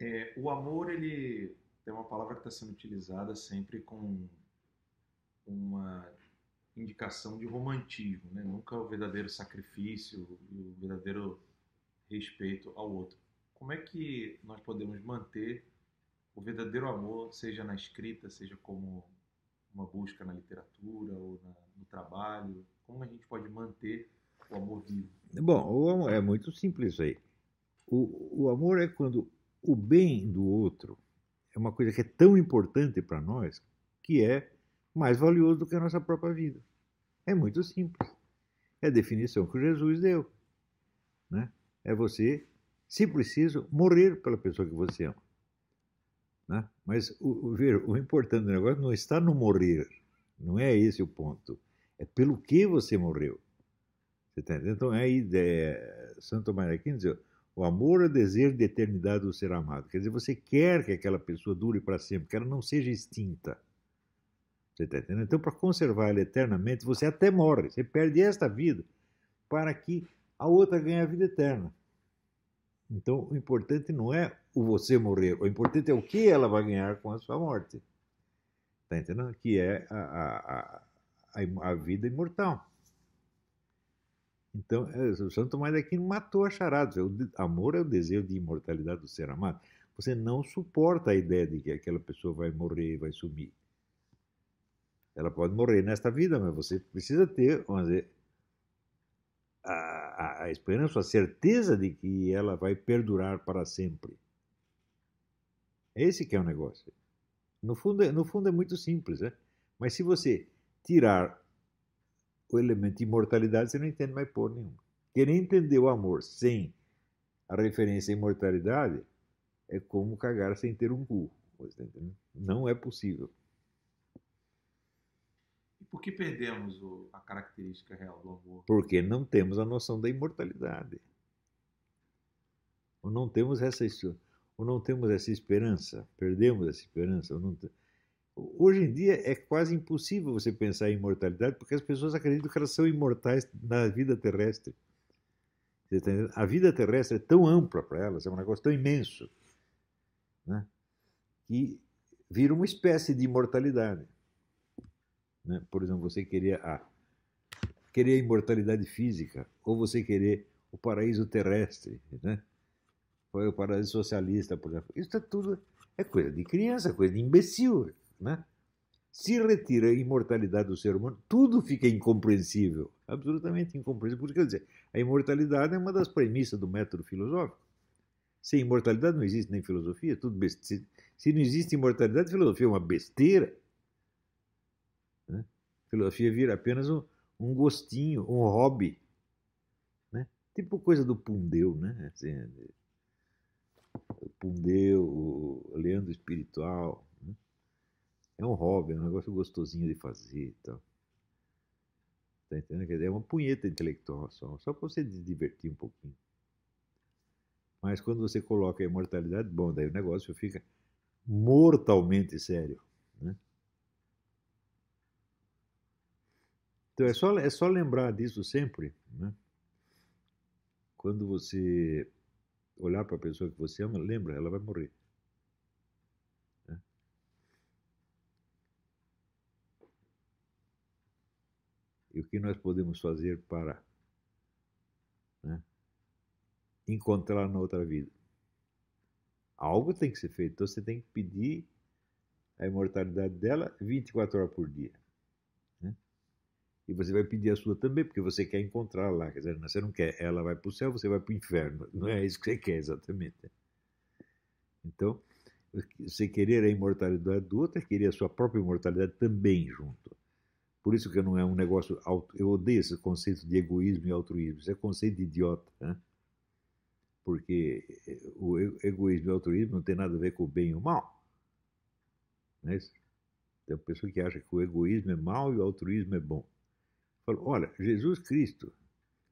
É, o amor, ele tem uma palavra que está sendo utilizada sempre com uma indicação de romantismo, né? nunca o verdadeiro sacrifício e o verdadeiro respeito ao outro. Como é que nós podemos manter o verdadeiro amor, seja na escrita, seja como uma busca na literatura ou na, no trabalho? Como a gente pode manter o amor vivo? Bom, o amor é muito simples aí. O, o amor é quando o bem do outro é uma coisa que é tão importante para nós que é mais valioso do que a nossa própria vida. É muito simples. É a definição que Jesus deu. Né? É você, se preciso, morrer pela pessoa que você ama. Né? Mas o, o, ver, o importante do negócio não está no morrer. Não é esse o ponto. É pelo que você morreu. Você tá Então, é a ideia. Santo Aquino diz: o amor é o desejo de eternidade do ser amado. Quer dizer, você quer que aquela pessoa dure para sempre, que ela não seja extinta. Você está entendendo? Então, para conservar ela eternamente, você até morre. Você perde esta vida para que a outra ganhe a vida eterna. Então, o importante não é o você morrer, o importante é o que ela vai ganhar com a sua morte. Está entendendo? Que é a, a, a, a vida imortal. Então, é, o Santo Tomás de Aquino matou a charada. O amor é o desejo de imortalidade do ser amado. Você não suporta a ideia de que aquela pessoa vai morrer, vai sumir. Ela pode morrer nesta vida, mas você precisa ter, vamos dizer, a, a, a esperança, a certeza de que ela vai perdurar para sempre. Esse que é o negócio. No fundo, é, no fundo é muito simples, né? Mas se você tirar o elemento de imortalidade, você não entende mais por nenhum. Querer entender o amor sem a referência à imortalidade é como cagar sem ter um cu. Tá não é possível. E por que perdemos o, a característica real do amor? Porque não temos a noção da imortalidade. Ou não temos essa, ou não temos essa esperança. Perdemos essa esperança. Ou não, Hoje em dia é quase impossível você pensar em imortalidade porque as pessoas acreditam que elas são imortais na vida terrestre. Tá a vida terrestre é tão ampla para elas, é um negócio tão imenso, né? que vira uma espécie de imortalidade. Né? Por exemplo, você querer a, querer a imortalidade física, ou você querer o paraíso terrestre, né? o paraíso socialista, por exemplo. Isso é tudo é coisa de criança, coisa de imbecil. Né? Se retira a imortalidade do ser humano, tudo fica incompreensível, absolutamente incompreensível. Porque, quer dizer, a imortalidade é uma das premissas do método filosófico. Sem imortalidade não existe nem filosofia, tudo besteira. Se não existe imortalidade, filosofia é uma besteira. Né? Filosofia vira apenas um, um gostinho, um hobby. Né? Tipo coisa do Pundeu, né? Assim, o Pundeu, o Leandro Espiritual, é um hobby, é um negócio gostosinho de fazer e tal. Tá entendendo? É uma punheta intelectual só, só para você se divertir um pouquinho. Mas quando você coloca a imortalidade, bom, daí o negócio fica mortalmente sério. Né? Então é só, é só lembrar disso sempre. Né? Quando você olhar para a pessoa que você ama, lembra, ela vai morrer. O que nós podemos fazer para né, encontrar na outra vida. Algo tem que ser feito, então você tem que pedir a imortalidade dela 24 horas por dia. Né? E você vai pedir a sua também, porque você quer encontrar lá. Quer dizer, você não quer, ela vai para o céu, você vai para o inferno. Não é isso que você quer exatamente. Então, você querer a imortalidade do outro é querer a sua própria imortalidade também junto. Por isso que não é um negócio. Eu odeio esse conceito de egoísmo e altruísmo. Isso é conceito idiota. Né? Porque o egoísmo e o altruísmo não tem nada a ver com o bem e o mal. Não é isso? Tem uma pessoa que acha que o egoísmo é mal e o altruísmo é bom. Falo, olha, Jesus Cristo,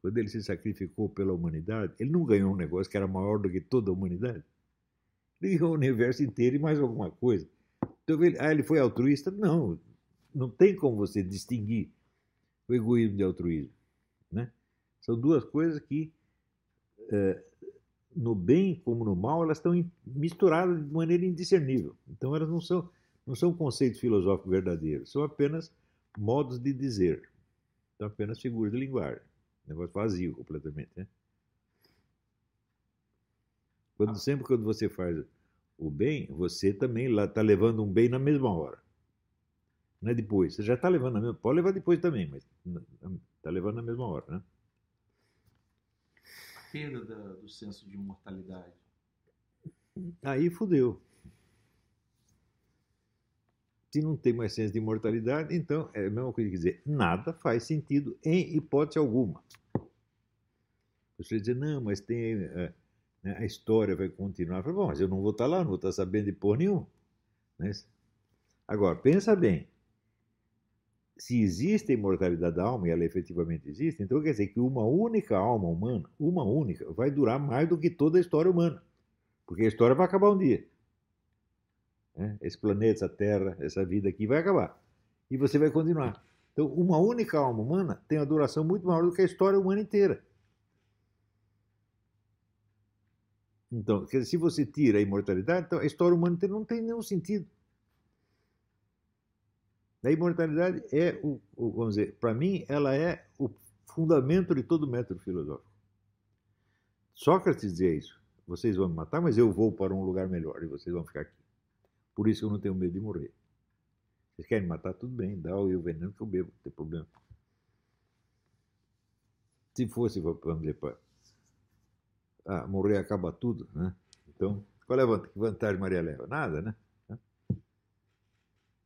quando ele se sacrificou pela humanidade, ele não ganhou um negócio que era maior do que toda a humanidade. Ele ganhou o universo inteiro e mais alguma coisa. Então, ele, ah, ele foi altruísta? Não, não tem como você distinguir o egoísmo de altruísmo. Né? São duas coisas que é, no bem como no mal, elas estão misturadas de maneira indiscernível. Então elas não são, não são conceitos filosóficos verdadeiros, são apenas modos de dizer, são apenas figuras de linguagem. Negócio vazio completamente. Né? Quando, sempre quando você faz o bem, você também está levando um bem na mesma hora. Não é depois. Você já está levando na mesma Pode levar depois também, mas está levando na mesma hora. Né? A perda da, do senso de imortalidade. Aí fudeu. Se não tem mais senso de imortalidade, então é a mesma coisa que dizer, nada faz sentido em hipótese alguma. Você dizer, não, mas tem. É, né, a história vai continuar. Falo, Bom, mas eu não vou estar lá, não vou estar sabendo de porra nenhuma. Né? Agora, pensa bem. Se existe a imortalidade da alma, e ela efetivamente existe, então quer dizer que uma única alma humana, uma única, vai durar mais do que toda a história humana. Porque a história vai acabar um dia. Né? Esse planeta, essa Terra, essa vida aqui vai acabar. E você vai continuar. Então, uma única alma humana tem uma duração muito maior do que a história humana inteira. Então, se você tira a imortalidade, então a história humana não tem nenhum sentido. A imortalidade é o, o vamos dizer, para mim, ela é o fundamento de todo método filosófico. Sócrates dizia isso. Vocês vão me matar, mas eu vou para um lugar melhor e vocês vão ficar aqui. Por isso eu não tenho medo de morrer. Vocês querem me matar? Tudo bem, dá o veneno que eu bebo, não tem problema. Se fosse, vamos dizer, para ah, morrer acaba tudo, né? Então, qual é a vantagem Maria leva? Nada, né?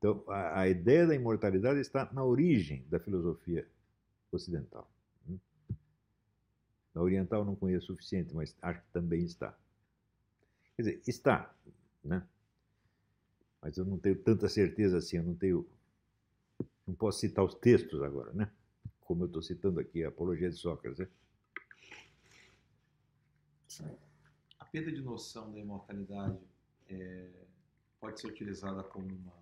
Então, a, a, ideia da imortalidade está na origem da filosofia ocidental. Né? Na oriental não conheço o suficiente, mas acho que também está. Quer dizer, está, né? Mas eu não tenho tanta certeza assim, eu não tenho. Não posso citar os textos agora, né? Como eu estou citando aqui a Apologia de Sócrates. Né? A perda de noção da imortalidade é, pode ser utilizada como uma,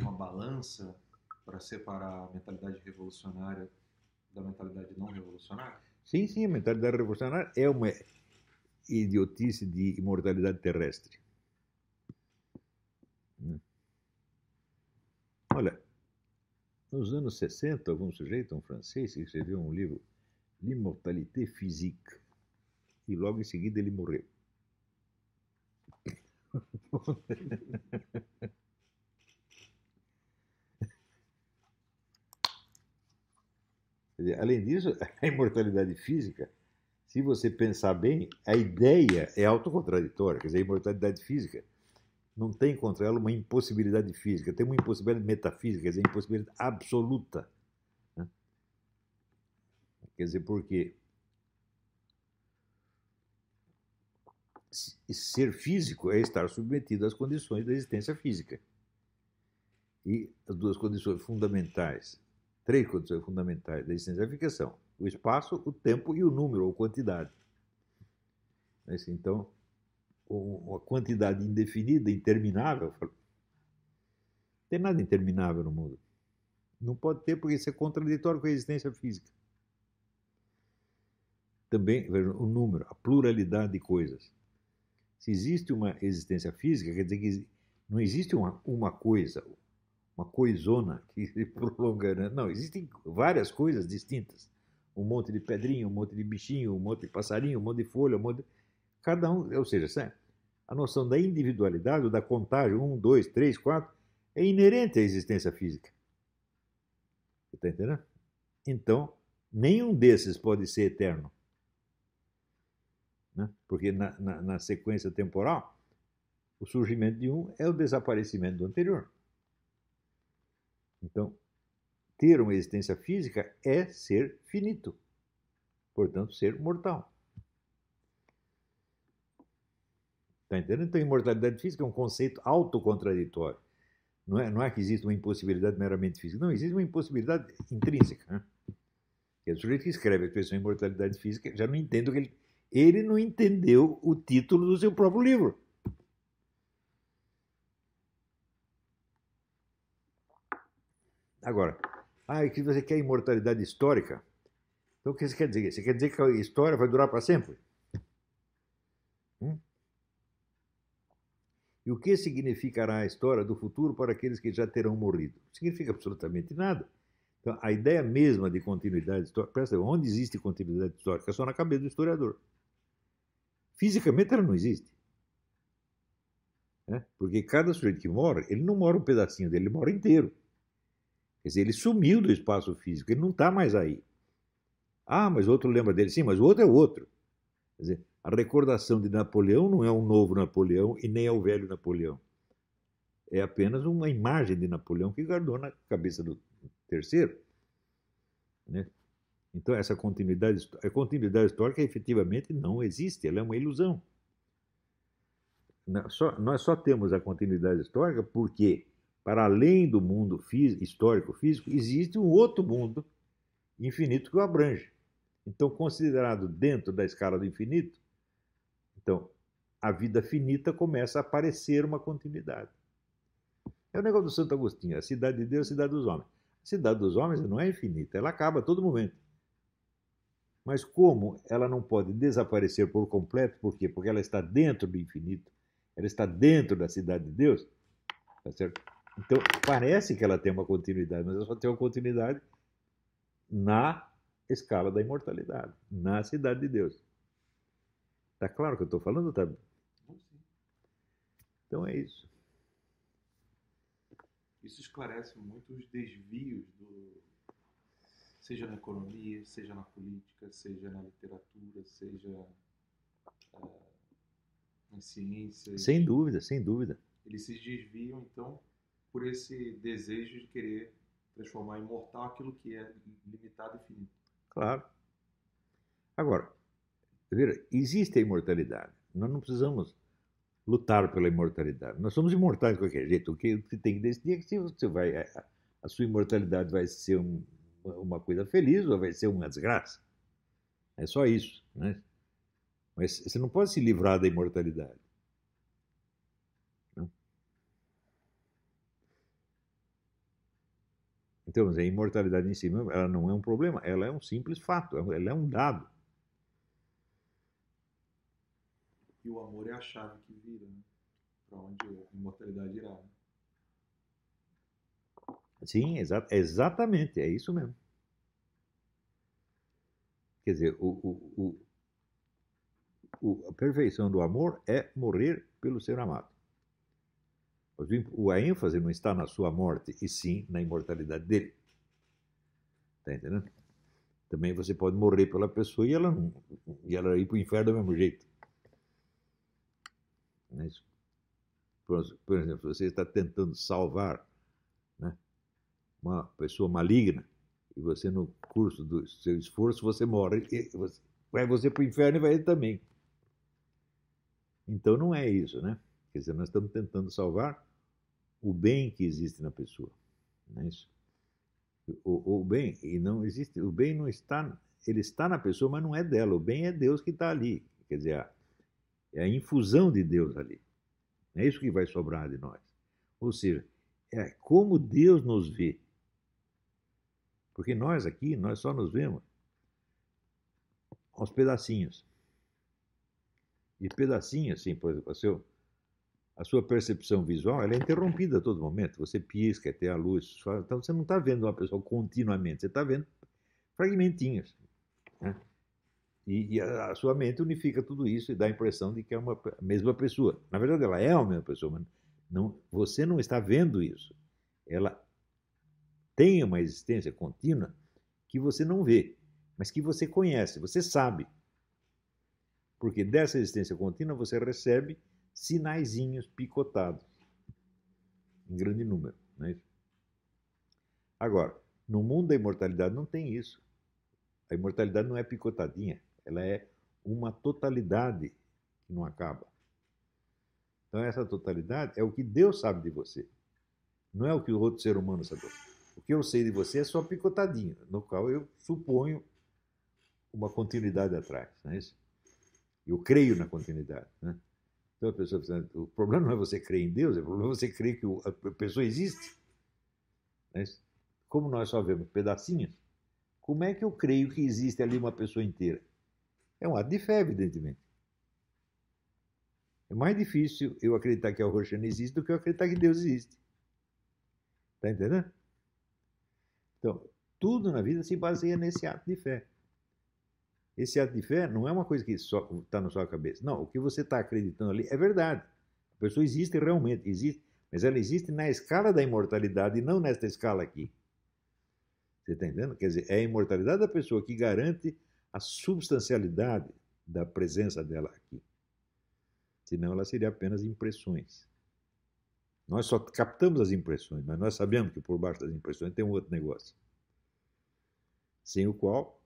uma balança para separar a mentalidade revolucionária da mentalidade não revolucionária? Sim, sim, a mentalidade revolucionária é uma idiotice de imortalidade terrestre. Hum. Olha, nos anos 60, algum sujeito, um francês, escreveu um livro, L'immortalité physique e logo em seguida ele morreu. Além disso, a imortalidade física, se você pensar bem, a ideia é autocontraditória. Quer dizer, a imortalidade física não tem contra ela uma impossibilidade física, tem uma impossibilidade metafísica, quer dizer, impossibilidade absoluta. Né? Quer dizer, porque ser físico é estar submetido às condições da existência física. E as duas condições fundamentais, três condições fundamentais da existência física são o espaço, o tempo e o número ou quantidade. Então, uma quantidade indefinida, interminável, não tem nada interminável no mundo. Não pode ter, porque isso é contraditório com a existência física. Também, veja, o número, a pluralidade de coisas. Se existe uma existência física, quer dizer que não existe uma, uma coisa, uma coisona que se prolonga. Né? Não, existem várias coisas distintas. Um monte de pedrinha, um monte de bichinho, um monte de passarinho, um monte de folha, um monte de... Cada um, ou seja, a noção da individualidade, ou da contagem, um, dois, três, quatro, é inerente à existência física. Você está entendendo? Então, nenhum desses pode ser eterno né? porque na, na, na sequência temporal, o surgimento de um é o desaparecimento do anterior. Então, ter uma existência física é ser finito, portanto, ser mortal. Está entendendo? Então, imortalidade física é um conceito autocontraditório. Não é, não é que existe uma impossibilidade meramente física, não, existe uma impossibilidade intrínseca. Né? E o sujeito que escreve a expressão imortalidade física já não entende o que ele ele não entendeu o título do seu próprio livro. Agora, ah, que você quer imortalidade histórica? Então o que você quer dizer? Você quer dizer que a história vai durar para sempre? Hum? E o que significará a história do futuro para aqueles que já terão morrido? Significa absolutamente nada. Então, a ideia mesma de continuidade histórica, presta onde existe continuidade histórica? É só na cabeça do historiador. Fisicamente ela não existe. Né? Porque cada sujeito que mora, ele não mora um pedacinho dele, ele mora inteiro. Quer dizer, ele sumiu do espaço físico, ele não está mais aí. Ah, mas outro lembra dele. Sim, mas o outro é outro. Quer dizer, a recordação de Napoleão não é um novo Napoleão e nem é o velho Napoleão. É apenas uma imagem de Napoleão que guardou na cabeça do terceiro. Né? Então, essa continuidade, a continuidade histórica efetivamente não existe, ela é uma ilusão. nós só temos a continuidade histórica porque, para além do mundo histórico físico, existe um outro mundo infinito que o abrange. Então, considerado dentro da escala do infinito, então a vida finita começa a aparecer uma continuidade. É o negócio do Santo Agostinho, a cidade de Deus, a cidade dos homens. A cidade dos homens não é infinita, ela acaba a todo momento. Mas como ela não pode desaparecer por completo, por quê? Porque ela está dentro do infinito, ela está dentro da cidade de Deus, tá certo? Então, parece que ela tem uma continuidade, mas ela só tem uma continuidade na escala da imortalidade, na cidade de Deus. Está claro o que eu estou falando, tá? Então é isso. Isso esclarece muito os desvios do seja na economia, seja na política, seja na literatura, seja uh, nas ciências. Sem dúvida, sem dúvida. Eles se desviam então por esse desejo de querer transformar imortal aquilo que é limitado e finito. Claro. Agora, veja, existe a imortalidade. Nós não precisamos lutar pela imortalidade. Nós somos imortais de qualquer jeito. O que você tem que decidir é que se você vai, a, a sua imortalidade vai ser um, uma coisa feliz ou vai ser uma desgraça. É só isso, né? Mas você não pode se livrar da imortalidade. Então, a imortalidade em si ela não é um problema, ela é um simples fato, ela é um dado. E o amor é a chave que vira, né? Para onde a imortalidade irá. Né? Sim, exa exatamente, é isso mesmo. Quer dizer, o, o, o, a perfeição do amor é morrer pelo ser amado. A ênfase não está na sua morte, e sim na imortalidade dele. Está entendendo? Também você pode morrer pela pessoa e ela, não, e ela ir para o inferno do mesmo jeito. É por exemplo, você está tentando salvar né, uma pessoa maligna e você, no curso do seu esforço, você morre, e você, vai você para o inferno e vai ele também. Então não é isso, né? Quer dizer, nós estamos tentando salvar o bem que existe na pessoa. Não é isso? O, o bem, e não existe, o bem não está, ele está na pessoa, mas não é dela. O bem é Deus que está ali. Quer dizer, a, é a infusão de Deus ali. É isso que vai sobrar de nós. Ou seja, é como Deus nos vê. Porque nós aqui, nós só nos vemos aos pedacinhos. E pedacinhos, assim, por exemplo, seu, a sua percepção visual é interrompida a todo momento. Você pisca, tem a luz. Então você não está vendo uma pessoa continuamente, você está vendo fragmentinhos. Né? E, e a, sua mente unifica tudo isso e dá a impressão de que é uma mesma pessoa. Na verdade, ela é a mesma pessoa, mas não, você não está vendo isso. Ela tem uma existência contínua que você não vê, mas que você conhece, você sabe. Porque dessa existência contínua você recebe sinaizinhos picotados, em grande número. Não é isso? Agora, no mundo da imortalidade não tem isso. A imortalidade não é picotadinha, ela é uma totalidade que não acaba. Então, essa totalidade é o que Deus sabe de você, não é o que o outro ser humano sabe. O que eu sei de você é só picotadinho, no qual eu suponho uma continuidade atrás. Não é isso? Eu creio na continuidade. Né? Então a pessoa o problema não é você crer em Deus, o problema é você crer que a pessoa existe. Mas, como nós só vemos pedacinhos, como é que eu creio que existe ali uma pessoa inteira? É um ato de fé, evidentemente. É mais difícil eu acreditar que a Roxana existe do que eu acreditar que Deus existe. Está entendendo? Então, tudo na vida se baseia nesse ato de fé. Esse ato de fé não é uma coisa que está na sua cabeça. Não, o que você está acreditando ali é verdade. A pessoa existe realmente, existe, mas ela existe na escala da imortalidade e não nesta escala aqui. Você está entendendo? Quer dizer, é a imortalidade da pessoa que garante a substancialidade da presença dela aqui. Senão ela seria apenas impressões. Nós só captamos as impressões, mas nós sabemos que por baixo das impressões tem um outro negócio. Sem o qual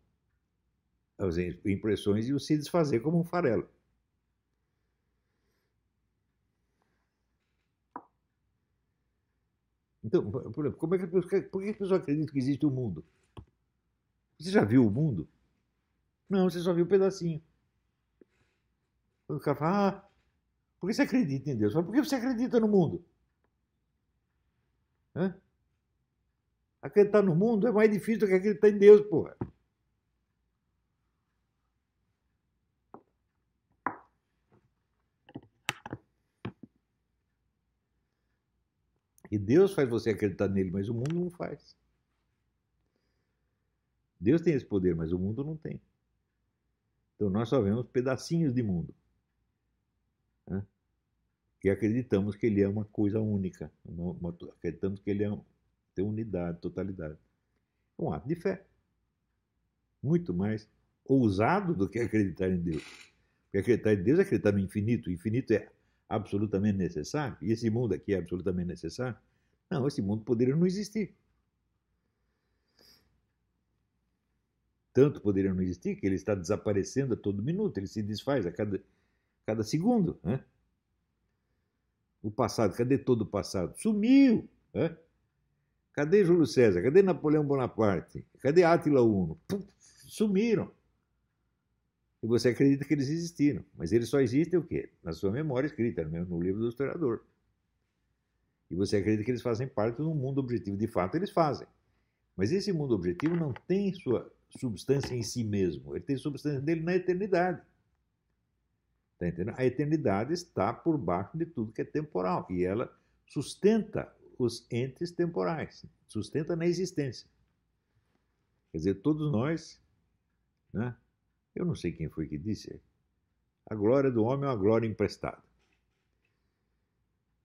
as impressões iam se desfazer como um farelo. Então, como é que, por que a pessoa acredita que existe o um mundo? Você já viu o mundo? Não, você só viu um pedacinho. O cara fala, ah, por que você acredita em Deus? Falo, por que você acredita no mundo? Hã? Acreditar no mundo é mais difícil do que acreditar em Deus, porra. E Deus faz você acreditar nele, mas o mundo não faz. Deus tem esse poder, mas o mundo não tem. Então nós só vemos pedacinhos de mundo. Né? E acreditamos que ele é uma coisa única. Uma, uma, acreditamos que ele é, tem unidade, totalidade. É um ato de fé. Muito mais ousado do que acreditar em Deus. Porque acreditar em Deus é acreditar no infinito. O infinito é absolutamente necessário? E esse mundo aqui é absolutamente necessário? Não, esse mundo poderia não existir. Tanto poderia não existir que ele está desaparecendo a todo minuto, ele se desfaz a cada, cada segundo. Né? O passado, cadê todo o passado? Sumiu! Né? Cadê Júlio César? Cadê Napoleão Bonaparte? Cadê Átila Uno? sumiram. E você acredita que eles existiram. Mas eles só existem o quê? Na sua memória escrita, no livro do historiador. E você acredita que eles fazem parte de um mundo objetivo. De fato, eles fazem. Mas esse mundo objetivo não tem sua substância em si mesmo. Ele tem substância dele na eternidade. Está entendendo? A eternidade está por baixo de tudo que é temporal. E ela sustenta os entes temporais. Sustenta na existência. Quer dizer, todos nós né, eu não sei quem foi que disse. A glória do homem é uma glória emprestada.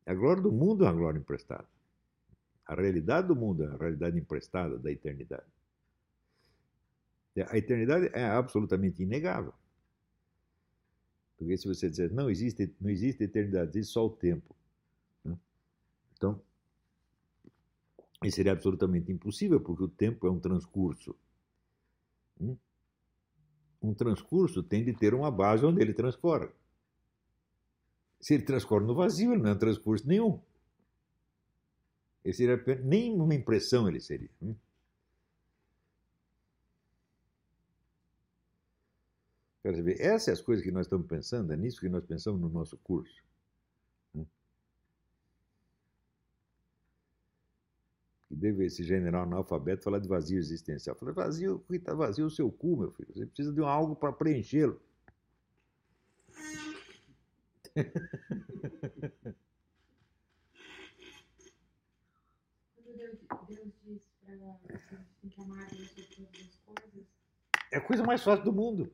A glória do mundo é uma glória emprestada. A realidade do mundo é a realidade emprestada da eternidade. A eternidade é absolutamente inegável. Porque se você disser, não existe, não existe eternidade, existe só o tempo. Né? Então, isso seria absolutamente impossível, porque o tempo é um transcurso. Hum? Um transcurso tem de ter uma base onde ele transcorre. Se ele transcorre no vazio, ele não é um transcurso nenhum. Ele seria nem uma impressão ele seria. Hum? Quer saber, essas são as coisas que nós estamos pensando, é nisso que nós pensamos no nosso curso. Que deve esse general analfabeto falar de vazio existencial. Falei, vazio, está vazio o seu cu, meu filho. Você precisa de um algo para preenchê-lo. É a coisa mais fácil do mundo.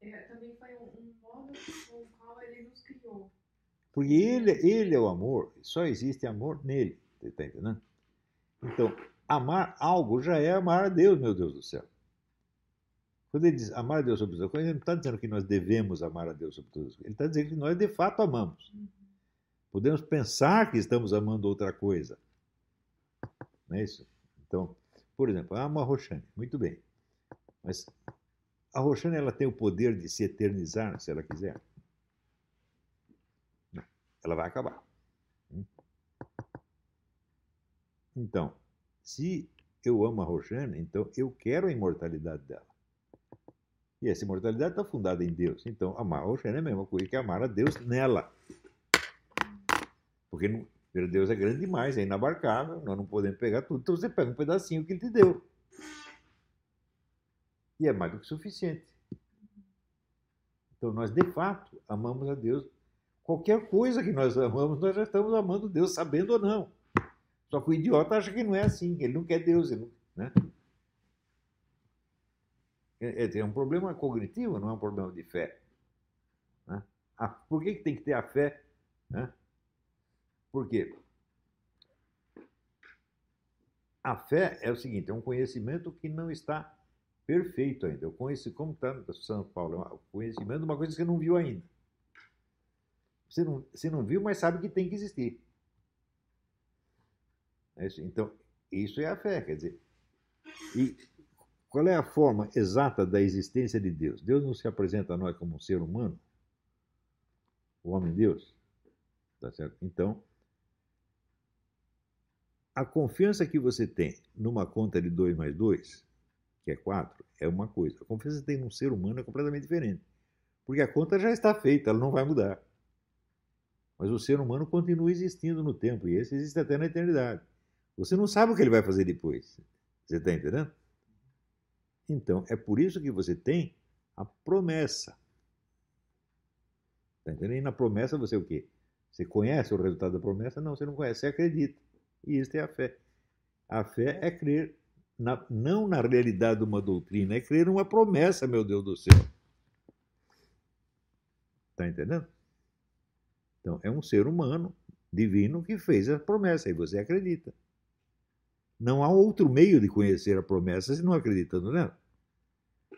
É, também foi um modo com o qual ele nos criou. Porque ele, ele é o amor, só existe amor nele. Você está entendendo? Então, amar algo já é amar a Deus, meu Deus do céu. Quando ele diz amar a Deus sobre todas as coisas, ele não está dizendo que nós devemos amar a Deus sobre todas as coisas. Ele está dizendo que nós de fato amamos. Podemos pensar que estamos amando outra coisa. Não é isso? Então, por exemplo, amo a Roxane. Muito bem. Mas a Roxane ela tem o poder de se eternizar se ela quiser? Não. Ela vai acabar. Então, se eu amo a Rojane, então eu quero a imortalidade dela. E essa imortalidade está fundada em Deus. Então, amar a Rojane é a mesma coisa que amar a Deus nela. Porque não, Deus é grande demais, é inabarcável, nós não podemos pegar tudo. Então você pega um pedacinho que ele te deu. E é mais do que suficiente. Então nós, de fato, amamos a Deus Qualquer coisa que nós amamos, nós já estamos amando Deus, sabendo ou não. Só que o idiota acha que não é assim, ele não quer Deus, ele não, né? É, é, um problema cognitivo, não é um problema de fé. Né? Ah, por que, que tem que ter a fé? Né? Por quê? A fé é o seguinte, é um conhecimento que não está perfeito ainda. Eu conheço, como está São Paulo, é o conhecimento de uma coisa que você não viu ainda. Você não, você não viu, mas sabe que tem que existir. É. Então, isso é a fé, quer dizer. E qual é a forma exata da existência de Deus? Deus não se apresenta a nós como um ser humano, o homem-deus, tá certo? Então, a confiança que você tem numa conta de 2 mais 2, que é 4, é uma coisa. A confiança que você tem num ser humano é completamente diferente. Porque a conta já está feita, ela não vai mudar. Mas o ser humano continua existindo no tempo, e esse existe até na eternidade. Você não sabe o que ele vai fazer depois. Você está entendendo? Então, é por isso que você tem a promessa. Está entendendo? E na promessa você o quê? Você conhece o resultado da promessa? Não, você não conhece, você acredita. E isso é a fé. A fé é crer na, não na realidade de uma doutrina, é crer numa promessa, meu Deus do céu. Está entendendo? Então, é um ser humano divino que fez a promessa e você acredita. Não há outro meio de conhecer a promessa se não acreditando nela.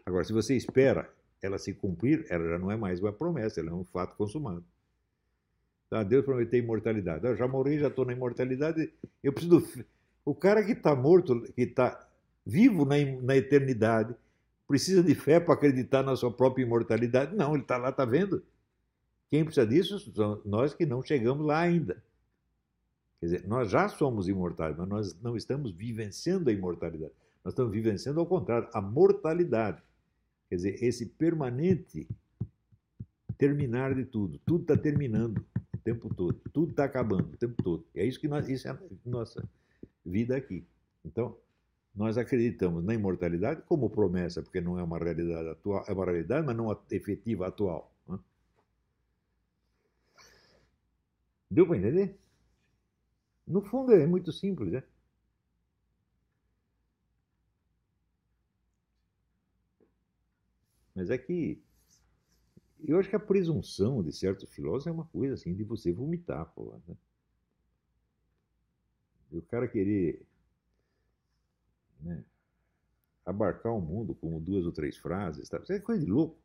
Agora, se você espera ela se cumprir, ela já não é mais uma promessa, ela é um fato consumado. Tá? Deus prometeu imortalidade. Eu já morri, já estou na imortalidade. Eu preciso. O cara que está morto, que está vivo na, na eternidade, precisa de fé para acreditar na sua própria imortalidade? Não, ele está lá, está vendo. Quem precisa disso são nós que não chegamos lá ainda. Quer dizer, nós já somos imortais, mas nós não estamos vivenciando a imortalidade. Nós estamos vivenciando, ao contrário, a mortalidade. Quer dizer, esse permanente terminar de tudo. Tudo está terminando o tempo todo. Tudo está acabando o tempo todo. E é isso que nós, isso é a nossa vida aqui. Então, nós acreditamos na imortalidade como promessa, porque não é uma realidade atual, é uma realidade, mas não efetiva atual. Né? Deu para entender? No fundo é muito simples, né? Mas é que eu acho que a presunção de certos filósofos é uma coisa assim de você vomitar, pô. Né? E o cara querer né, abarcar o mundo com duas ou três frases, tá? isso é coisa de louco.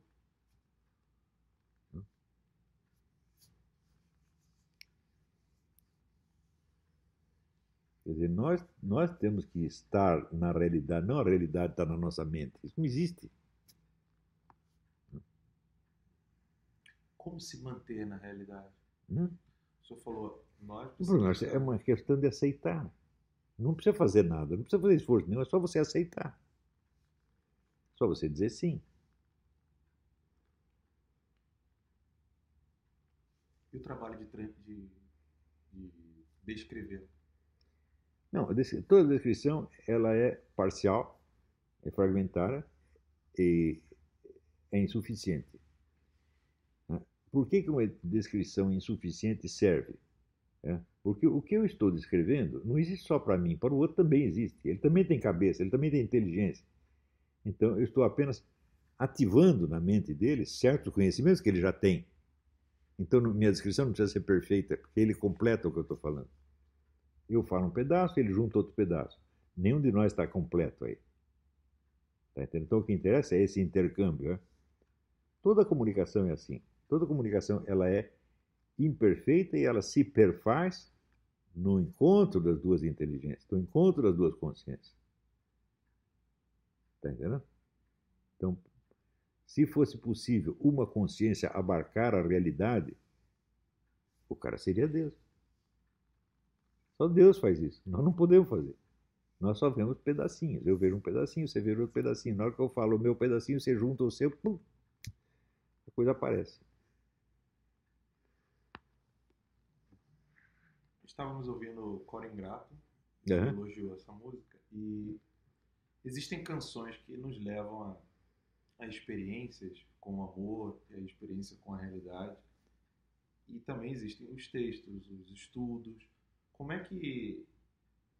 Quer dizer, nós, nós temos que estar na realidade, não a realidade está na nossa mente. Isso não existe. Como se manter na realidade? Hum? O senhor falou, nós precisamos... É uma questão de aceitar. Não precisa fazer nada, não precisa fazer esforço nenhum, é só você aceitar. Só você dizer sim. E o trabalho de, de, de descrever? Não, toda descrição ela é parcial, é fragmentária e é insuficiente. Né? Por que, que uma descrição insuficiente serve? É, porque o que eu estou descrevendo não existe só para mim, para o outro também existe. Ele também tem cabeça, ele também tem inteligência. Então eu estou apenas ativando na mente dele certos conhecimentos que ele já tem. Então minha descrição não precisa ser perfeita, porque ele completa o que eu estou falando. Eu falo um pedaço, ele junta outro pedaço. Nenhum de nós está completo aí. Tá então o que interessa é esse intercâmbio. Né? Toda comunicação é assim. Toda comunicação ela é imperfeita e ela se perfaz no encontro das duas inteligências, no encontro das duas consciências. Está entendendo? Então, se fosse possível uma consciência abarcar a realidade, o cara seria Deus. Só Deus faz isso. Nós não podemos fazer. Nós só vemos pedacinhos. Eu vejo um pedacinho, você vê outro pedacinho. Na hora que eu falo o meu pedacinho, você junta o seu, pum, a coisa aparece. Estávamos ouvindo Coro Ingrato, que uhum. elogiou essa música, e existem canções que nos levam a, a experiências com o amor, a experiência com a realidade, e também existem os textos, os estudos. Como é que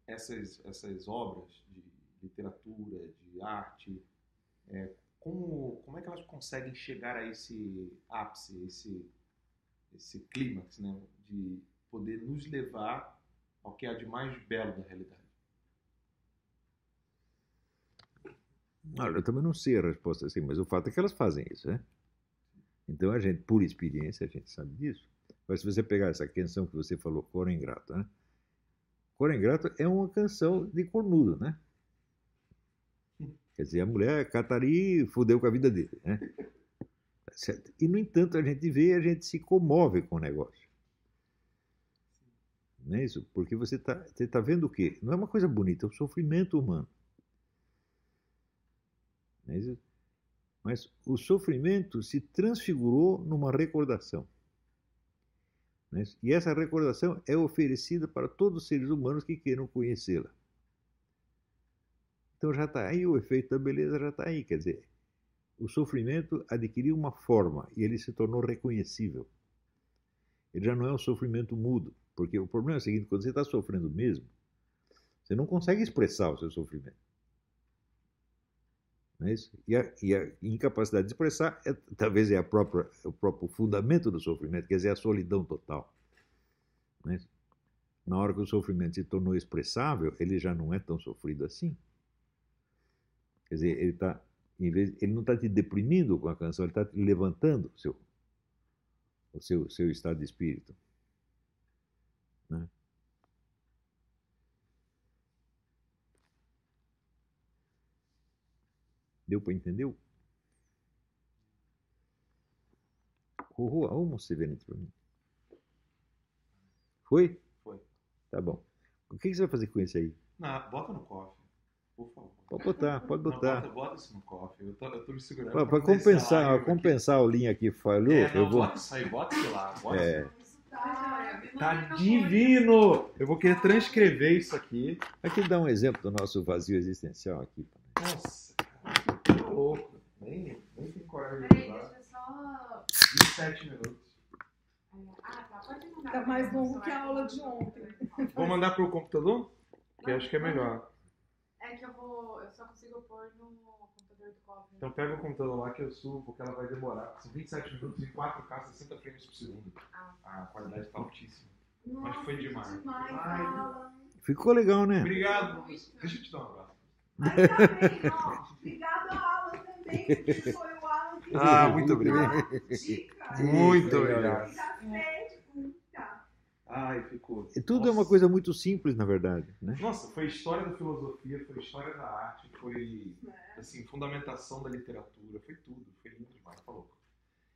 essas, essas obras de literatura, de arte, é, como, como é que elas conseguem chegar a esse ápice, esse, esse clímax, né, de poder nos levar ao que há de mais belo da realidade? Olha, eu também não sei a resposta assim, mas o fato é que elas fazem isso, né? Então a gente, por experiência, a gente sabe disso. Mas se você pegar essa canção que você falou, Coro Ingrato, né? Coro Ingrato é uma canção de cornudo, né? Quer dizer, a mulher Catari fudeu com a vida dele, né? Certo? E, no entanto, a gente vê a gente se comove com o negócio. Não é isso? Porque você está você tá vendo o quê? Não é uma coisa bonita, é o sofrimento humano. Não é isso? Mas o sofrimento se transfigurou numa recordação. É isso? E essa recordação é oferecida para todos os seres humanos que queiram conhecê-la. Então já está aí, o efeito da beleza já está aí. Quer dizer, o sofrimento adquiriu uma forma e ele se tornou reconhecível. Ele já não é um sofrimento mudo, porque o problema é o seguinte: quando você está sofrendo mesmo, você não consegue expressar o seu sofrimento. É? E, a, e a incapacidade de expressar é, talvez é própria, o próprio fundamento do sofrimento, quer dizer, a solidão total. É? Na hora que o sofrimento se tornou expressável, ele já não é tão sofrido assim. Quer dizer, ele, tá, vez, ele não está te deprimindo com a canção, ele está te levantando o seu, o seu, seu estado de espírito. Né? Deu para entender? Rorô, arruma um severente para mim. Foi? Foi. Tá bom. O que, que você vai fazer com esse aí? Não, bota no cofre, por favor. Pode botar, pode Não, botar. bota, bota isso no cofre. Eu tô, eu tô me segurando. Para compensar, aqui. compensar o linha que falhou, É, não, eu vou. bota isso aí, bota isso lá. Bota É. isso. Isso tá. Divino! Eu vou querer transcrever isso aqui. Aqui dá um exemplo do nosso vazio existencial aqui. Nossa, louco. Nem, nem tem coragem de Peraí, usar. deixa eu só. 27 minutos. Ah, tá. Pode mandar. Tá mais longo que a aula de ontem. Vou mandar pro computador? Que acho que é melhor. É que eu vou. Eu só consigo pôr no computador do cofre. Então pega o computador lá que eu subo, porque ela vai demorar. São 27 minutos em 4K, 60 frames por segundo. Ah. A qualidade tá altíssima. Nossa, Mas foi demais. demais, Ai. Ficou legal, né? Obrigado. Deixa eu te dar um abraço. Mas também, ó, obrigado Ah, muito obrigado. Muito obrigado. tá. Ai, ficou. Tudo é uma Nossa. coisa muito simples, na verdade. Né? Nossa, foi história da filosofia, foi história da arte, foi É. assim, fundamentação da literatura, foi tudo, foi lindo demais, tá louco.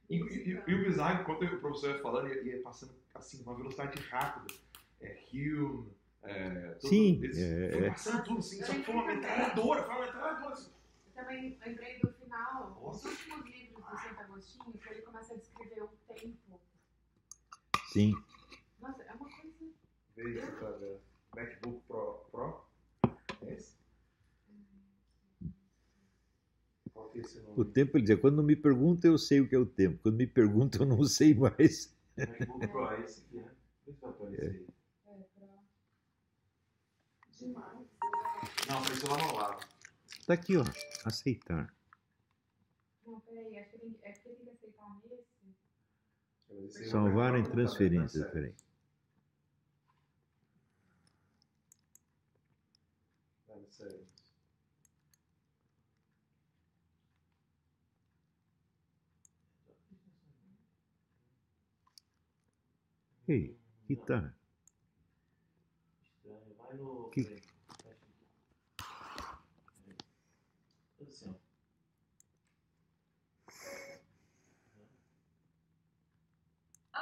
E, e- e o bizarro, enquanto o professor ia falando, ia, ia passando assim, uma velocidade rápida. É, Hume, é, tudo, Sim, eles- é, foi é. passando tudo assim, só que foi uma metralhadora, foi uma metralhadora. Assim. Eu também lembrei do final, os Nossa. últimos livros do Santo Agostinho, que ele começa a descrever o tempo. Sim. Nossa, é uma coisa. Vê pra ver. MacBook Pro. Pro? É esse? Qual que é esse nome? O tempo, ele dizia, quando não me pergunta, eu sei o que é o tempo. Quando me pergunta, eu não sei mais. MacBook Pro, é esse aqui, né? Se vai aparecer aí. É, pra... Demais. Não, apareceu lá no lado. Tá aqui, ó. Aceitar. Não, peraí, acho que tem, é porque tem que aceitar nesse. Esse aí é Salvar em transferências. tá certo. Peraí. Ei, que tá? Estranho. Vai no. Que- peraí, fecha aqui. Peraí. Assim, ó.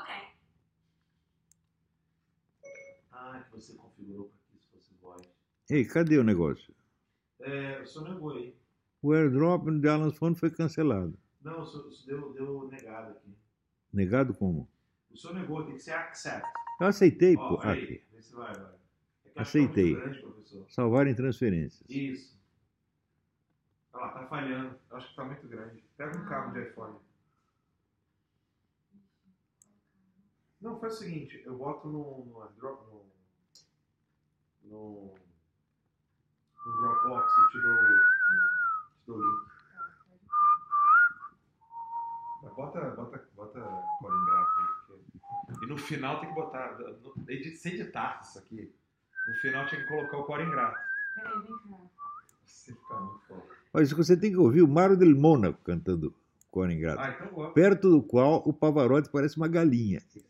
Ok. Ah, que você configurou para que isso fosse voz. Ei, cadê o negócio? É, o senhor negou aí. O airdrop de Alan's Phone foi cancelado. Não, o senhor, o senhor deu, deu negado aqui. Negado como? O senhor negou, tem que ser accept. Eu aceitei, Ó, pô. peraí, Aqui. vê se vai, vai. É acho que Aceitei. Tá grande. Salvar em transferências. Isso. Olha lá, tá falhando. Eu acho que tá muito grande. Pega um cabo de iPhone. Não, faz o seguinte, eu boto no, no, AirDrop- no, no, no Dropbox e te dou, te dou o link. Mas bota, bota, bota core ingrato aí. porque- E no final tem que botar. No, se editar isso aqui, no final tinha que colocar o core ingrato. Peraí, vem cá. Você fica muito foda. Olha, isso você tem que ouvir o Mário del Mônaco cantando Cor Ingrato, Ah, então perto do qual o Pavarotti parece uma galinha. Você